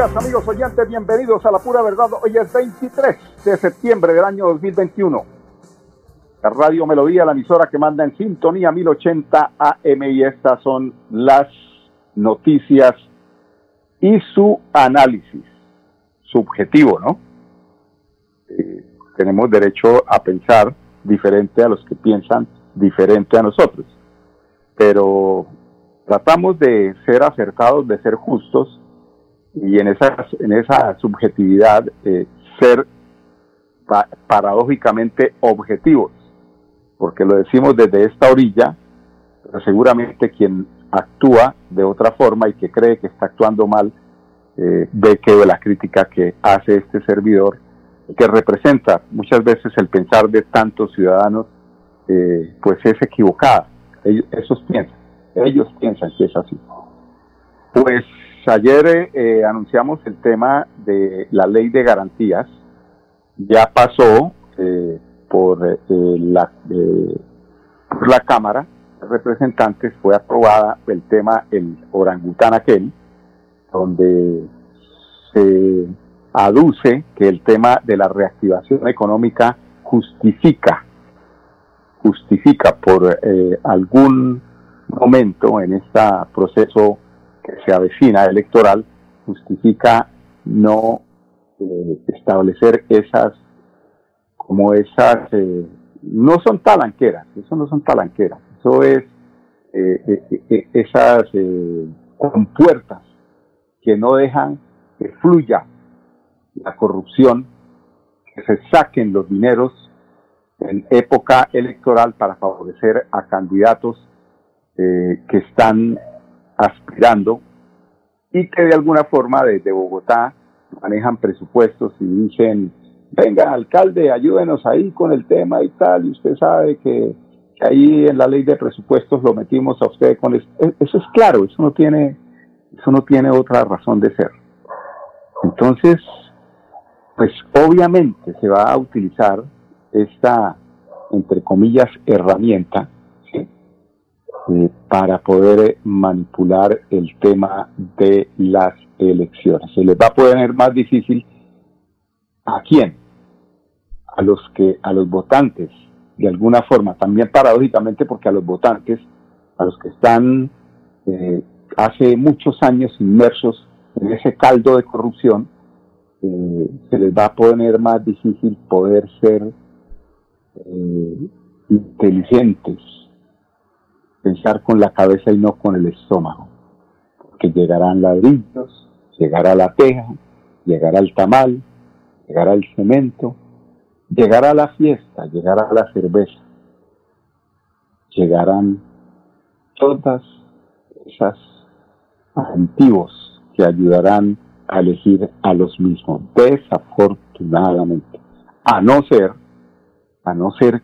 Amigos oyentes, bienvenidos a la pura verdad. Hoy es 23 de septiembre del año 2021. La Radio Melodía, la emisora que manda en sintonía 1080 AM y estas son las noticias y su análisis subjetivo, ¿no? Eh, tenemos derecho a pensar diferente a los que piensan diferente a nosotros, pero tratamos de ser acertados, de ser justos y en esa, en esa subjetividad eh, ser paradójicamente objetivos, porque lo decimos desde esta orilla, pero seguramente quien actúa de otra forma y que cree que está actuando mal, eh, ve que la crítica que hace este servidor, que representa muchas veces el pensar de tantos ciudadanos, eh, pues es equivocada. Ellos, esos piensan, ellos piensan que es así. Pues ayer eh, anunciamos el tema de la ley de garantías. Ya pasó eh, por, eh, la, por la Cámara de Representantes, fue aprobada el tema, el orangután aquel, donde se aduce que el tema de la reactivación económica justifica, justifica por algún momento en este proceso que se avecina electoral justifica no eh, establecer esas, como esas, eh, no son talanqueras, eso no son talanqueras, eso es eh, esas compuertas que no dejan que fluya la corrupción, que se saquen los dineros en época electoral para favorecer a candidatos que están aspirando y que de alguna forma desde Bogotá manejan presupuestos y dicen, venga, alcalde, ayúdenos ahí con el tema y tal, y usted sabe que, ahí en la ley de presupuestos lo metimos a usted con eso. E, eso es claro, eso no tiene, eso no tiene otra razón de ser. Entonces, pues obviamente se va a utilizar esta, entre comillas, herramienta eh, para poder eh, manipular el tema de las elecciones. Se les va a poner más difícil a quién, a los que, a los votantes, de alguna forma, también paradójicamente porque a los votantes, a los que están eh, hace muchos años inmersos en ese caldo de corrupción, se les va a poner más difícil poder ser inteligentes pensar con la cabeza y no con el estómago, porque llegarán ladrillos, llegará la teja, llegará el tamal, llegará el cemento, llegará la fiesta, llegará la cerveza, llegarán todas esas antiguos que ayudarán a elegir a los mismos, desafortunadamente, a no ser, a no ser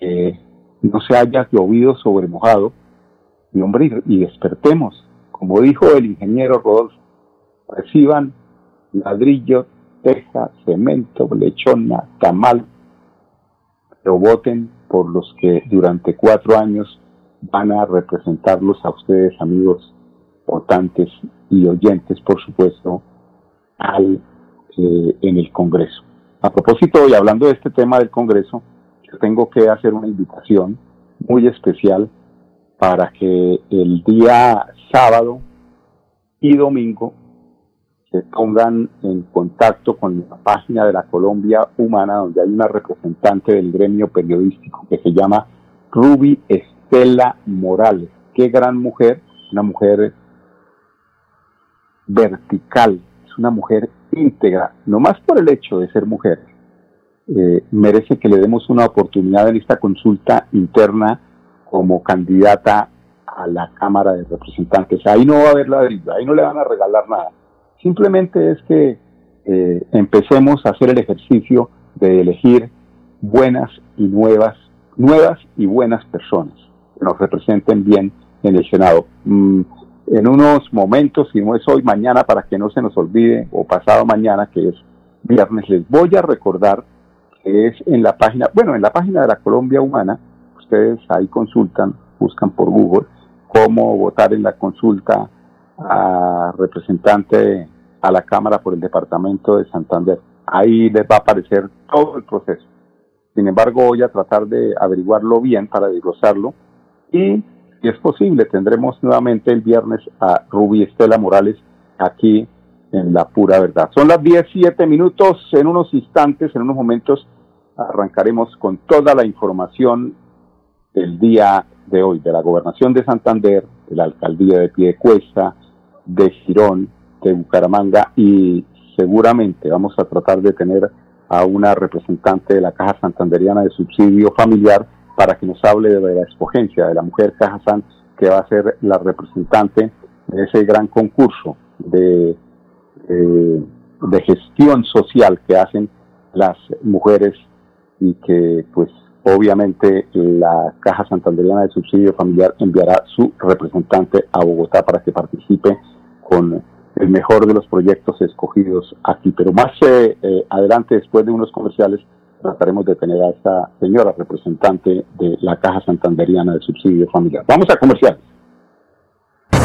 que no se haya llovido sobre mojado, y hombre, y despertemos, como dijo el ingeniero Rodolfo, reciban ladrillo, teja, cemento, lechona, tamal, pero voten por los que durante cuatro años van a representarlos a ustedes, amigos votantes y oyentes, por supuesto, al, eh, en el Congreso. A propósito, y hablando de este tema del Congreso, tengo que hacer una invitación muy especial para que el día sábado y domingo se pongan en contacto con la página de la Colombia Humana, donde hay una representante del gremio periodístico que se llama Ruby Estela Morales. Qué gran mujer, una mujer vertical, es una mujer íntegra, no más por el hecho de ser mujer, eh, merece que le demos una oportunidad en esta consulta interna como candidata a la Cámara de Representantes. Ahí no va a haber ladrillo, ahí no le van a regalar nada. Simplemente es que eh, empecemos a hacer el ejercicio de elegir buenas y nuevas, nuevas y buenas personas que nos representen bien en el Senado. Mm, en unos momentos, si no es hoy, mañana, para que no se nos olvide, o pasado mañana, que es viernes, les voy a recordar es en la página, bueno, en la página de la Colombia Humana, ustedes ahí consultan, buscan por Google, cómo votar en la consulta a representante a la Cámara por el Departamento de Santander. Ahí les va a aparecer todo el proceso. Sin embargo, voy a tratar de averiguarlo bien para desglosarlo y, si es posible, tendremos nuevamente el viernes a Ruby Estela Morales aquí en La Pura Verdad. Son las 17 minutos, en unos instantes, en unos momentos, arrancaremos con toda la información del día de hoy, de la Gobernación de Santander, de la Alcaldía de Piedecuesta, de Girón, de Bucaramanga y seguramente vamos a tratar de tener a una representante de la Caja Santanderiana de Subsidio Familiar para que nos hable de la escogencia de la mujer Caja San, que va a ser la representante de ese gran concurso de, eh, de gestión social que hacen las mujeres y que pues obviamente la Caja Santanderiana de Subsidio Familiar enviará su representante a Bogotá para que participe con el mejor de los proyectos escogidos aquí. Pero más eh, eh, adelante, después de unos comerciales, trataremos de tener a esta señora representante de la Caja Santanderiana de Subsidio Familiar. Vamos a comerciales.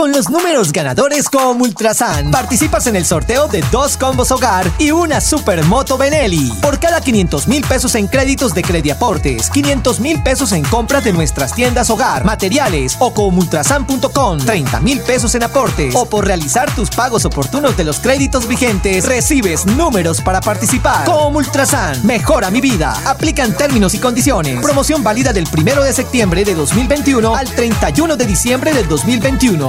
Con los números ganadores con Ultrasan, participas en el sorteo de dos combos hogar y una supermoto Benelli. Por cada 500 mil pesos en créditos de Crediaportes, 500 mil pesos en compras de nuestras tiendas hogar, materiales o con ultrasan.com, 30 mil pesos en aportes o por realizar tus pagos oportunos de los créditos vigentes, recibes números para participar. Con Ultrasan, mejora mi vida. Aplican términos y condiciones. Promoción válida del 1 de septiembre de 2021 al 31 de diciembre del 2021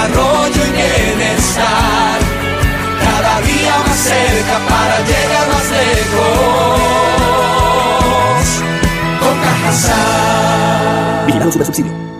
desarrollo y bienestar cada día más cerca para llegar más lejos. Con. Vigilado subsidio.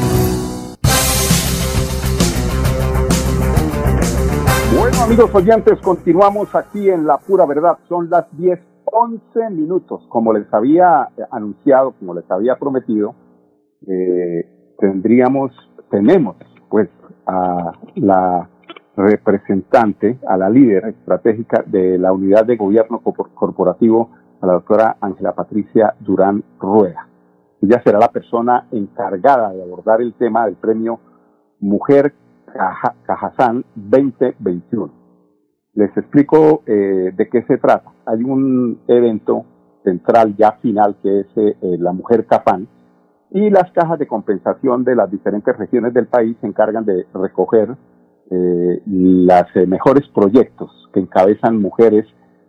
Bueno, amigos oyentes, continuamos aquí en La Pura Verdad. Son las 10, 11 minutos. Como les había anunciado, como les había prometido, eh, tendríamos, tenemos, pues, a la representante, a la líder estratégica de la unidad de gobierno corporativo, a la doctora Ángela Patricia Durán Rueda. Ella será la persona encargada de abordar el tema del premio Mujer Cajazán 2021. Les explico eh, de qué se trata. Hay un evento central ya final que es eh, la Mujer Capán y las cajas de compensación de las diferentes regiones del país se encargan de recoger eh, los eh, mejores proyectos que encabezan mujeres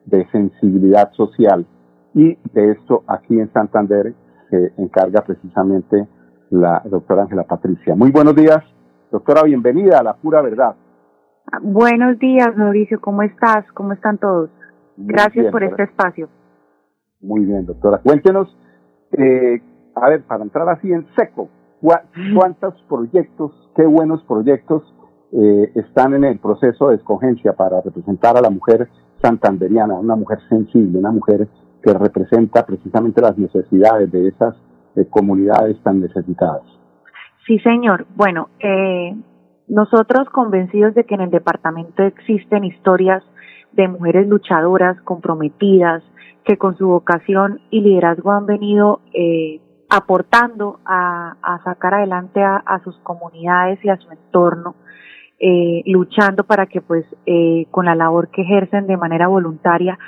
de sensibilidad social y de esto aquí en Santander se encarga precisamente la doctora Ángela Patricia. Muy buenos días, doctora, bienvenida a la pura verdad. Buenos días, Mauricio, ¿cómo estás? ¿Cómo están todos? Gracias por este espacio. Muy bien, doctora. Cuéntenos, eh, a ver, para entrar así en seco, ¿cuántos proyectos, qué buenos proyectos eh, están en el proceso de escogencia para representar a la mujer santanderiana, una mujer sensible, una mujer que representa precisamente las necesidades de esas eh, comunidades tan necesitadas. Sí, señor. Bueno, eh, nosotros convencidos de que en el departamento existen historias de mujeres luchadoras, comprometidas, que con su vocación y liderazgo han venido eh, aportando a, sacar adelante a, sus comunidades y a su entorno eh, luchando para que pues eh, con la labor que ejercen de manera voluntaria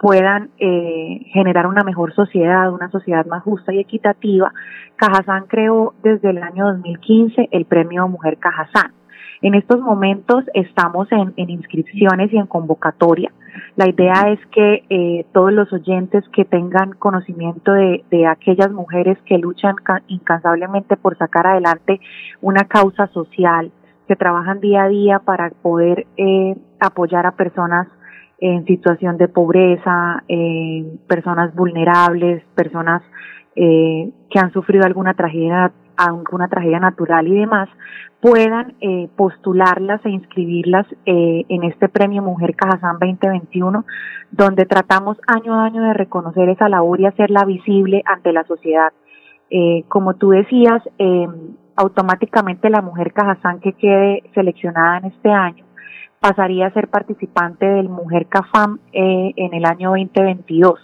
puedan eh, generar una mejor sociedad, una sociedad más justa y equitativa, Cajazán creó desde el año 2015 el premio Mujer Cajazán. En estos momentos estamos en, inscripciones y en convocatoria. La idea es que eh, todos los oyentes que tengan conocimiento de, de aquellas mujeres que luchan incansablemente por sacar adelante una causa social, que trabajan día a día para poder eh, apoyar a personas en situación de pobreza, personas vulnerables, personas eh, que han sufrido alguna tragedia, alguna tragedia natural y demás, puedan eh, postularlas e inscribirlas eh, en este premio Mujer Cajazán 2021, donde tratamos año a año de reconocer esa labor y hacerla visible ante la sociedad. Eh, como tú decías, eh, automáticamente la mujer Cajazán que quede seleccionada en este año pasaría a ser participante del Mujer Cafam eh, en el año 2022.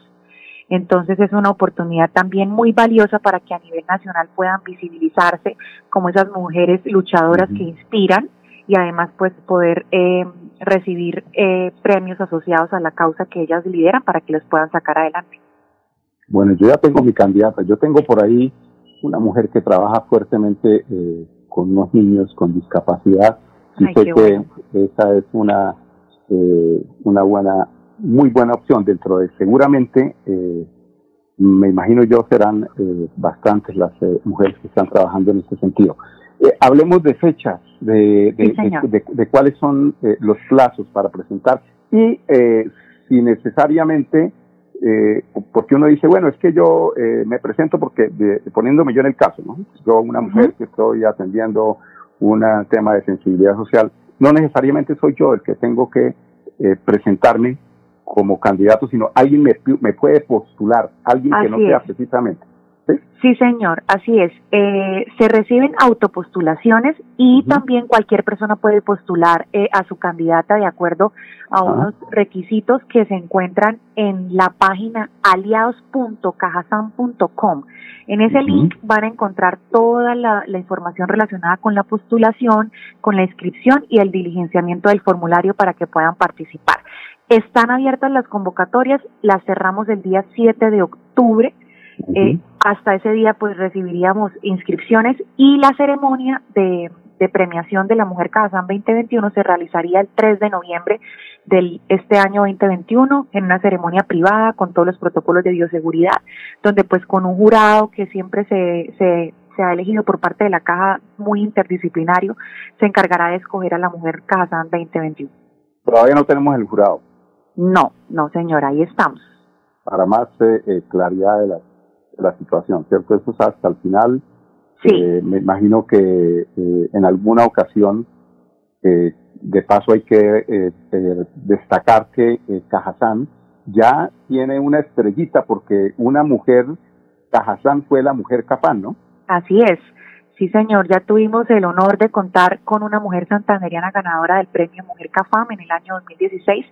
Entonces es una oportunidad también muy valiosa para que a nivel nacional puedan visibilizarse como esas mujeres luchadoras que inspiran y además pues poder eh, recibir eh, premios asociados a la causa que ellas lideran para que los puedan sacar adelante. Bueno, yo ya tengo mi candidata, yo tengo por ahí una mujer que trabaja fuertemente eh, con unos niños con discapacidad y sé que esa es una eh, una buena muy buena opción dentro de seguramente eh, me imagino yo serán eh, bastantes las eh, mujeres que están trabajando en este sentido. Eh, hablemos de fechas de de, sí, de, de, cuáles son eh, los plazos para presentar. Y eh, si necesariamente eh, porque uno dice, bueno, es que yo eh, me presento porque, de, poniéndome yo en el caso, ¿no? Yo, una mujer que estoy atendiendo un tema de sensibilidad social, no necesariamente soy yo el que tengo que eh, presentarme como candidato, sino alguien me, me puede postular, alguien Así que no sea es. precisamente. Sí, señor, así es. Eh, se reciben autopostulaciones y también cualquier persona puede postular eh, a su candidata de acuerdo a unos requisitos que se encuentran en la página aliados.cajasan.com. En ese link van a encontrar toda la, la información relacionada con la postulación, con la inscripción y el diligenciamiento del formulario para que puedan participar. Están abiertas las convocatorias, las cerramos el día 7 de octubre. Eh, hasta ese día pues recibiríamos inscripciones y la ceremonia de, de premiación de la Mujer Cajazán 2021 se realizaría el 3 de noviembre del este año 2021 en una ceremonia privada con todos los protocolos de bioseguridad, donde pues con un jurado que siempre se, se, se ha elegido por parte de la caja muy interdisciplinario, se encargará de escoger a la Mujer Cajazán 2021. Todavía no tenemos el jurado. No, no señora, ahí estamos. Para más eh, eh, claridad de la, de la situación, ¿cierto? Eso es hasta el final. Sí. Eh, me imagino que eh, en alguna ocasión, eh, de paso hay que eh, destacar que Cajazán ya tiene una estrellita porque una mujer, Cajazán fue la mujer Capán, ¿no? Así es. Sí, señor, ya tuvimos el honor de contar con una mujer santanderiana ganadora del premio Mujer Cafam en el año 2016,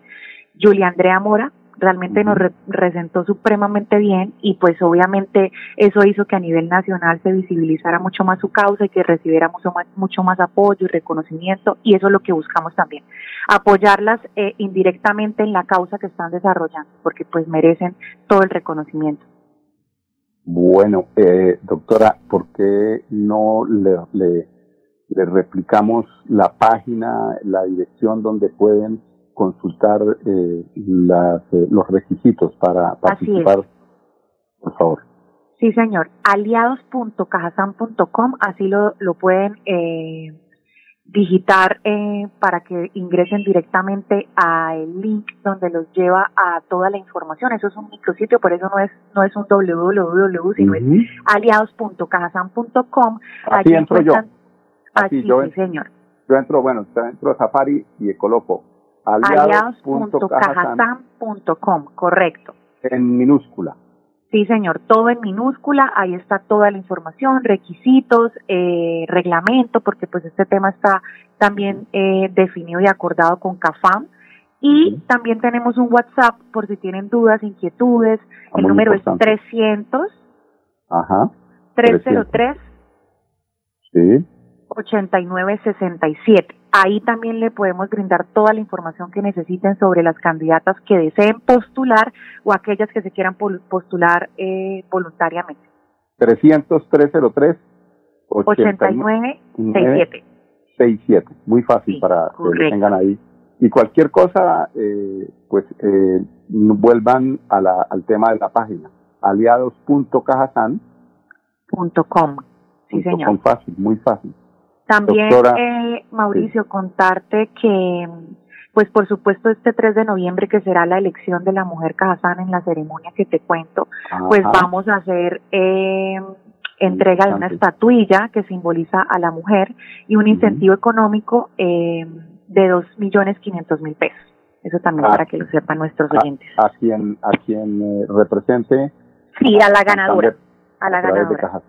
Julia Andrea Mora. Realmente nos re presentó supremamente bien y pues obviamente eso hizo que a nivel nacional se visibilizara mucho más su causa y que recibiera mucho más, mucho más apoyo y reconocimiento y eso es lo que buscamos también, apoyarlas eh, indirectamente en la causa que están desarrollando porque pues merecen todo el reconocimiento. Bueno, eh, doctora, ¿por qué no le, le, le, replicamos la página, la dirección donde pueden consultar eh, las, eh, los requisitos para participar? Por favor. Sí, señor. Aliados.cajasan.com, así lo, lo pueden eh, digitar eh, para que ingresen directamente al link donde los lleva a toda la información. Eso es un micrositio, por eso no es no es un www, sino es aliados.cajasan.com. Así entro yo. Así, yo, sí, señor. Yo entro, bueno, entro a Safari y coloco aliados.cajasan.com, correcto. En minúscula. Sí, señor, todo en minúscula, ahí está toda la información, requisitos, eh, reglamento, porque pues este tema está también eh, definido y acordado con CAFAM. Y también tenemos un WhatsApp por si tienen dudas, inquietudes. Ah, El número es 300 Ajá. 303 sí. 8967. Ahí también le podemos brindar toda la información que necesiten sobre las candidatas que deseen postular o aquellas que se quieran postular eh, voluntariamente. 300 303 8967. 67. Muy fácil para que lo tengan ahí. Y cualquier cosa, eh, pues eh, vuelvan a la, al tema de la página, aliados.cajasan.com. Sí, señor. Fácil, muy fácil. También, eh, Mauricio, contarte que, pues por supuesto, este 3 de noviembre, que será la elección de la mujer Cajazán en la ceremonia que te cuento, pues vamos a hacer eh, entrega de una estatuilla que simboliza a la mujer y un incentivo económico eh, de dos millones quinientos mil pesos. Eso también para que lo sepan nuestros oyentes. A, quien, a quien eh, represente. Sí, a la ganadora. A la ganadora.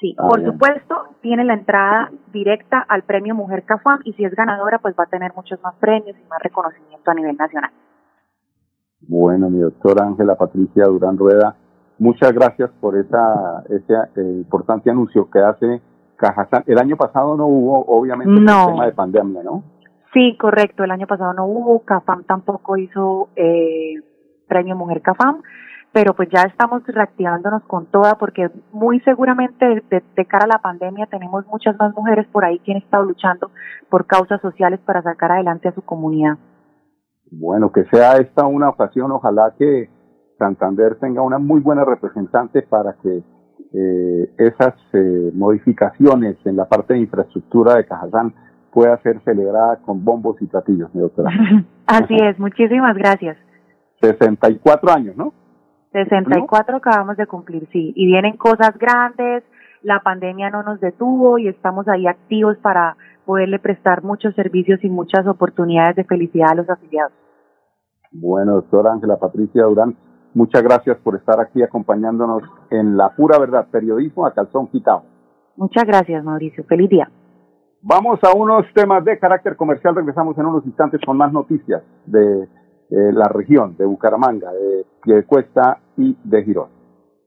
Sí, ah, por supuesto, tiene la entrada directa al premio Mujer CAFAM y si es ganadora, pues va a tener muchos más premios y más reconocimiento a nivel nacional. Bueno, mi doctora Ángela Patricia Durán Rueda, muchas gracias por esa, ese eh, importante anuncio que hace Cajazán. El año pasado no hubo, obviamente, el tema de pandemia, ¿no? Sí, correcto, el año pasado no hubo, CAFAM tampoco hizo eh, premio Mujer CAFAM pero pues ya estamos reactivándonos con toda porque muy seguramente de, cara a la pandemia tenemos muchas más mujeres por ahí que han estado luchando por causas sociales para sacar adelante a su comunidad. Bueno, que sea esta una ocasión, ojalá que Santander tenga una muy buena representante para que eh, esas eh, modificaciones en la parte de infraestructura de Cajazán pueda ser celebrada con bombos y platillos, mi doctora. Así es, muchísimas gracias. 64 años, ¿no? 64 acabamos de cumplir, sí. Y vienen cosas grandes, la pandemia no nos detuvo y estamos ahí activos para poderle prestar muchos servicios y muchas oportunidades de felicidad a los afiliados. Bueno, doctora Ángela Patricia Durán, muchas gracias por estar aquí acompañándonos en La Pura Verdad, periodismo a calzón quitado. Muchas gracias, Mauricio. Feliz día. Vamos a unos temas de carácter comercial. Regresamos en unos instantes con más noticias de la región de Bucaramanga, de Piedecuesta y de Girón.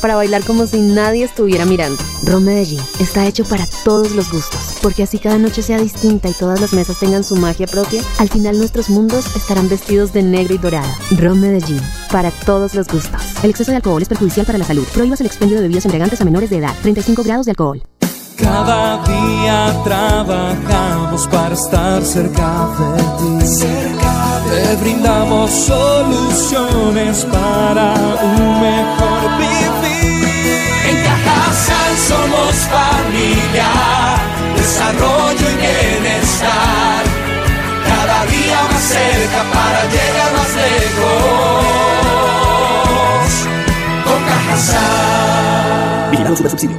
para bailar como si nadie estuviera mirando. Ron Medellín está hecho para todos los gustos, porque así cada noche sea distinta y todas las mesas tengan su magia propia, al final nuestros mundos estarán vestidos de negro y dorado. Ron Medellín, para todos los gustos. El exceso de alcohol es perjudicial para la salud. Prohíbas el expendio de bebidas embriagantes a menores de edad. 35 grados de alcohol. Cada día trabajamos para estar cerca de ti. Cerca Te brindamos soluciones para un mejor vivir. Somos familia, desarrollo y bienestar. Cada día más cerca para llegar más lejos. Con Cajasal. Vigilado Subsidio.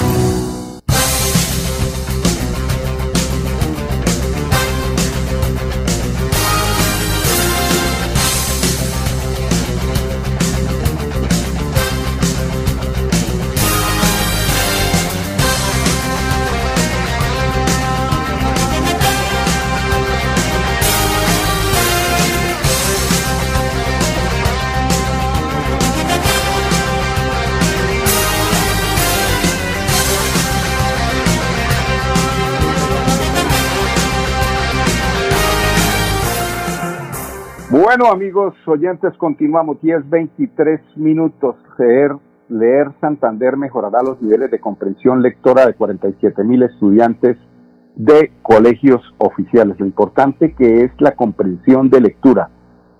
Thank you. Bueno, amigos oyentes, continuamos. 10, 23 minutos. Leer, leer Santander mejorará los niveles de comprensión lectora de 47 mil estudiantes de colegios oficiales. Lo importante que es la comprensión de lectura.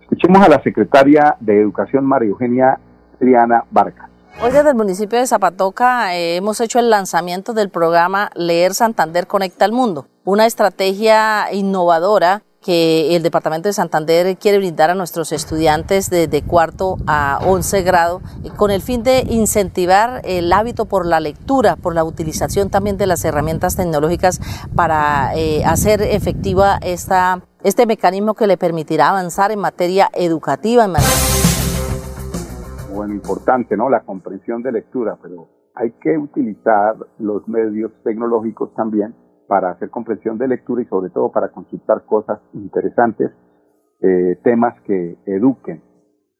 Escuchemos a la secretaria de Educación, María Eugenia Triana Vargas. Hoy desde el municipio de Zapatoca eh, hemos hecho el lanzamiento del programa Leer Santander Conecta al Mundo, una estrategia innovadora que el Departamento de Santander quiere brindar a nuestros estudiantes de, cuarto a once grado con el fin de incentivar el hábito por la lectura, por la utilización también de las herramientas tecnológicas para eh, hacer efectiva esta, este mecanismo que le permitirá avanzar en materia educativa. Bueno, importante, ¿no? La comprensión de lectura, pero hay que utilizar los medios tecnológicos también para hacer comprensión de lectura y sobre todo para consultar cosas interesantes, eh, temas que eduquen,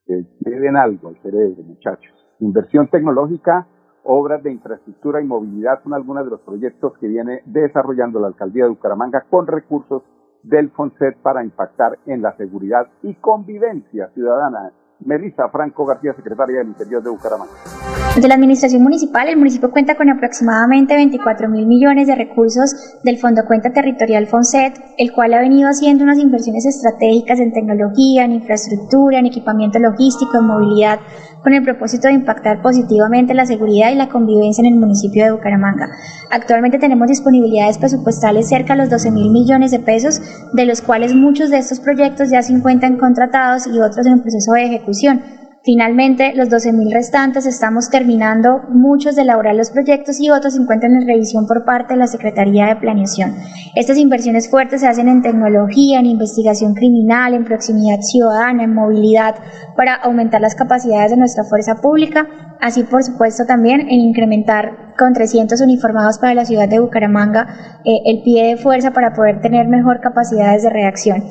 que lleven algo al cerebro, muchachos. Inversión tecnológica, obras de infraestructura y movilidad son algunos de los proyectos que viene desarrollando la alcaldía de Bucaramanga con recursos del FONSET para impactar en la seguridad y convivencia ciudadana Melissa Franco García, secretaria del Interior de Bucaramanga. De la Administración Municipal, el municipio cuenta con aproximadamente 24 mil millones de recursos del Fondo Cuenta Territorial FONSET, el cual ha venido haciendo unas inversiones estratégicas en tecnología, en infraestructura, en equipamiento logístico, en movilidad, con el propósito de impactar positivamente la seguridad y la convivencia en el municipio de Bucaramanga. Actualmente tenemos disponibilidades presupuestales cerca de los 12 mil millones de pesos, de los cuales muchos de estos proyectos ya se encuentran contratados y otros en un proceso de ejecución. Finalmente, los 12.000 restantes estamos terminando muchos de elaborar los proyectos y otros se encuentran en revisión por parte de la Secretaría de Planeación. Estas inversiones fuertes se hacen en tecnología, en investigación criminal, en proximidad ciudadana, en movilidad, para aumentar las capacidades de nuestra fuerza pública, así por supuesto también en incrementar con 300 uniformados para la ciudad de Bucaramanga eh, el pie de fuerza para poder tener mejor capacidades de reacción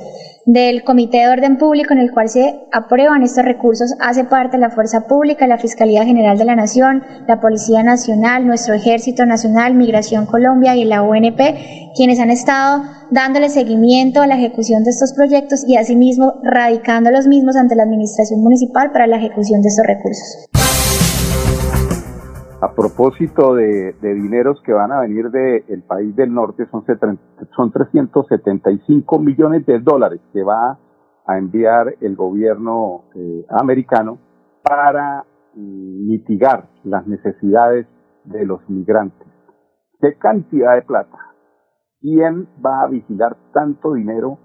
del Comité de Orden Público en el cual se aprueban estos recursos hace parte la Fuerza Pública, la Fiscalía General de la Nación, la Policía Nacional, nuestro Ejército Nacional, Migración Colombia y la UNP, quienes han estado dándole seguimiento a la ejecución de estos proyectos y asimismo radicando los mismos ante la Administración Municipal para la ejecución de estos recursos a propósito de, dineros que van a venir del país del norte, son, son 375 millones de dólares que va a enviar el gobierno eh, americano para mitigar las necesidades de los migrantes. ¿Qué cantidad de plata? ¿Quién va a vigilar tanto dinero?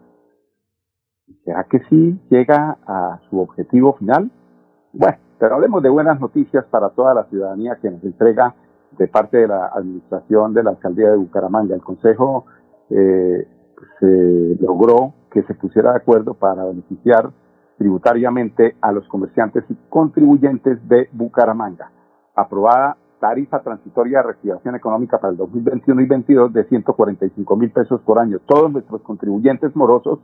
¿Será que sí llega a su objetivo final? Bueno, Pero hablemos de buenas noticias para toda la ciudadanía que nos entrega de parte de la administración de la alcaldía de Bucaramanga. El Consejo eh, se logró que se pusiera de acuerdo para beneficiar tributariamente a los comerciantes y contribuyentes de Bucaramanga. Aprobada tarifa transitoria de reactivación económica para el 2021 y 2022 de 145 mil pesos por año. Todos nuestros contribuyentes morosos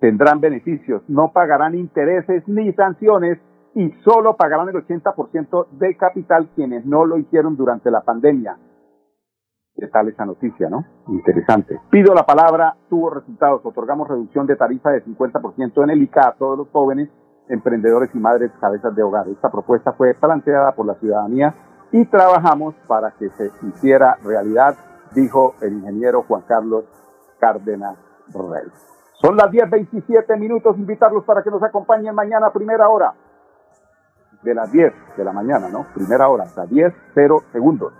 tendrán beneficios, no pagarán intereses ni sanciones y solo pagarán el 80% de capital quienes no lo hicieron durante la pandemia. ¿Qué tal esa noticia, no? Interesante. Pido la palabra, tuvo resultados. Otorgamos reducción de tarifa de 50% en el ICA a todos los jóvenes, emprendedores y madres cabezas de hogar. Esta propuesta fue planteada por la ciudadanía y trabajamos para que se hiciera realidad, dijo el ingeniero Juan Carlos Cárdenas Rey. Son las 10.27 minutos, invitarlos para que nos acompañen mañana primera hora. De las 10 de la mañana, ¿no? Primera hora, hasta 10, 0 segundos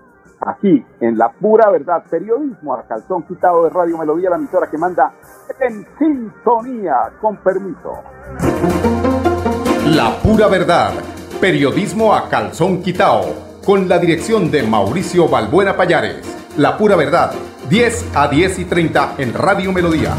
aquí en La Pura Verdad, periodismo a calzón quitado de Radio Melodía, la emisora que manda en sintonía, con permiso. La Pura Verdad, periodismo a calzón quitado, con la dirección de Mauricio Balbuena Payares. La Pura Verdad, 10 a 10 y 30 en Radio Melodía.